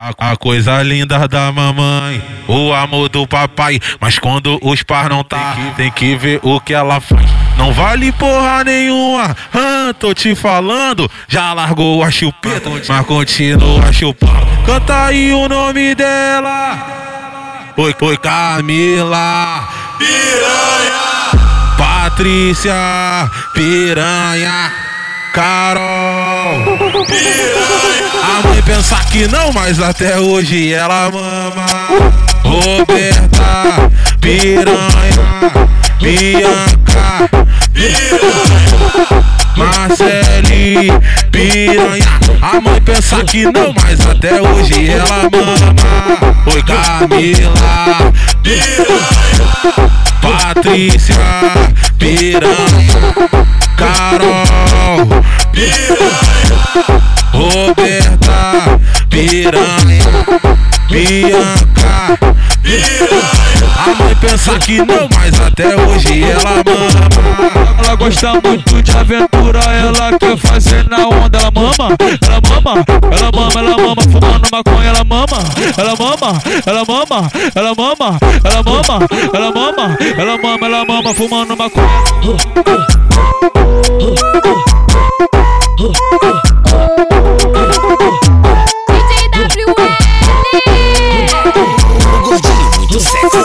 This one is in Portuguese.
A, coisa linda da mamãe, o amor do papai. Mas quando os pais não tá, tem que ver o que ela faz. Não vale porra nenhuma, ah, tô te falando. Já largou a chupeta, mas continua chupando. Canta aí o nome dela. Oi, oi, Camila. Piranha. Patrícia. Piranha. Carol. Piranha. A mãe pensa que não, mas até hoje ela mama. Roberta, piranha, Bianca, piranha, Marcele, piranha. A mãe pensa que não, mas até hoje ela mama. Oi, Camila, piranha, Patrícia, piranha, Carol, piranha. Bianca. A mãe pensa que não, mas até hoje ela mama. Ela gosta muito de aventura, ela quer fazer na onda, ela mama, ela mama, ela mama, ela mama, fumando maconha, ela mama, ela mama, ela mama, ela mama, ela mama, ela mama, ela mama, ela mama, fumando maconha. do sexo.